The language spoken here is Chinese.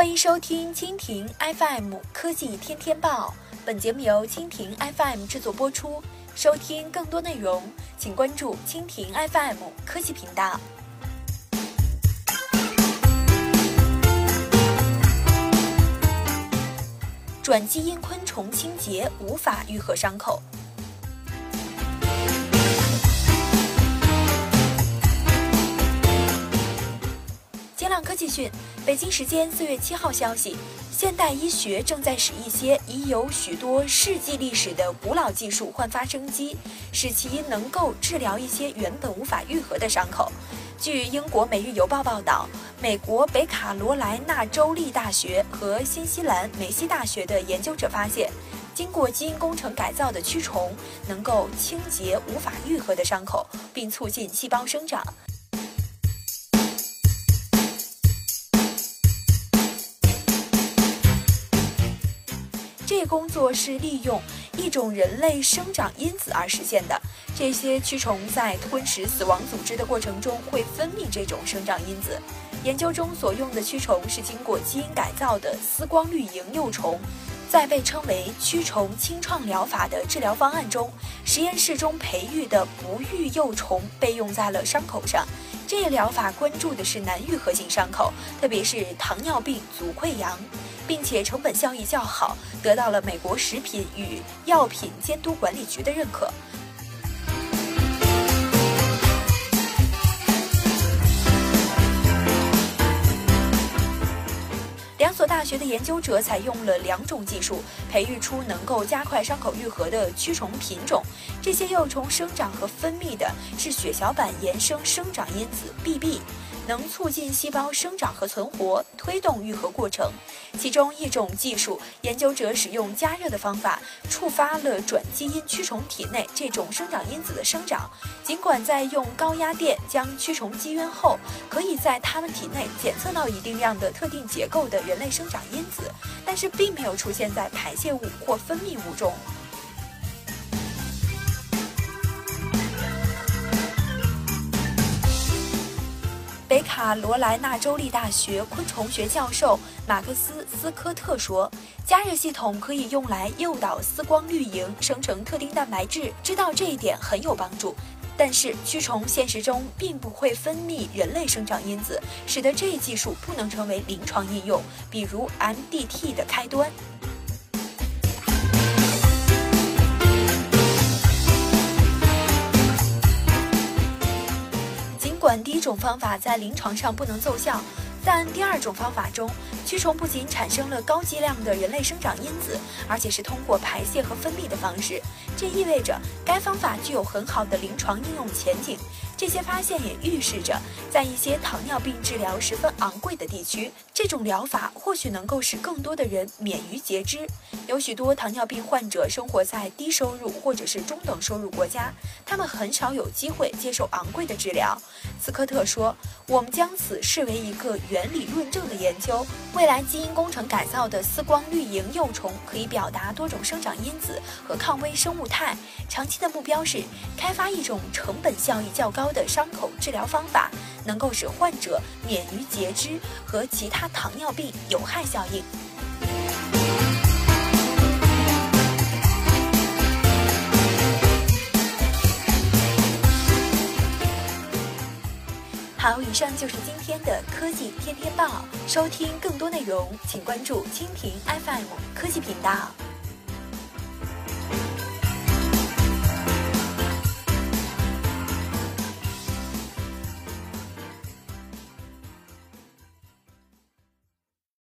欢迎收听蜻蜓 FM 科技天天报，本节目由蜻蜓 FM 制作播出。收听更多内容，请关注蜻蜓 FM 科技频道。转基因昆虫清洁无法愈合伤口。科技讯，北京时间四月七号消息，现代医学正在使一些已有许多世纪历史的古老技术焕发生机，使其能够治疗一些原本无法愈合的伤口。据英国《每日邮报》报道，美国北卡罗来纳州立大学和新西兰梅西大学的研究者发现，经过基因工程改造的蛆虫能够清洁无法愈合的伤口，并促进细胞生长。这工作是利用一种人类生长因子而实现的。这些蛆虫在吞食死亡组织的过程中会分泌这种生长因子。研究中所用的蛆虫是经过基因改造的丝光绿蝇幼虫。在被称为蛆虫清创疗法的治疗方案中，实验室中培育的不育幼虫被用在了伤口上。这一疗法关注的是难愈合性伤口，特别是糖尿病足溃疡。并且成本效益较好，得到了美国食品与药品监督管理局的认可。两所大学的研究者采用了两种技术，培育出能够加快伤口愈合的蛆虫品种。这些幼虫生长和分泌的是血小板衍生生长因子 BB。能促进细胞生长和存活，推动愈合过程。其中一种技术，研究者使用加热的方法，触发了转基因驱虫体内这种生长因子的生长。尽管在用高压电将驱虫击晕后，可以在它们体内检测到一定量的特定结构的人类生长因子，但是并没有出现在排泄物或分泌物中。北卡罗来纳州立大学昆虫学教授马克思斯科特说：“加热系统可以用来诱导丝光绿蝇生成特定蛋白质，知道这一点很有帮助。但是蛆虫现实中并不会分泌人类生长因子，使得这一技术不能成为临床应用，比如 MDT 的开端。”管第一种方法在临床上不能奏效，但第二种方法中，蛆虫不仅产生了高剂量的人类生长因子，而且是通过排泄和分泌的方式。这意味着该方法具有很好的临床应用前景。这些发现也预示着，在一些糖尿病治疗十分昂贵的地区，这种疗法或许能够使更多的人免于截肢。有许多糖尿病患者生活在低收入或者是中等收入国家，他们很少有机会接受昂贵的治疗。斯科特说：“我们将此视为一个原理论证的研究。未来基因工程改造的丝光绿蝇幼虫可以表达多种生长因子和抗微生物肽。长期的目标是开发一种成本效益较高。”的伤口治疗方法能够使患者免于截肢和其他糖尿病有害效应。好，以上就是今天的科技天天报。收听更多内容，请关注蜻蜓 FM 科技频道。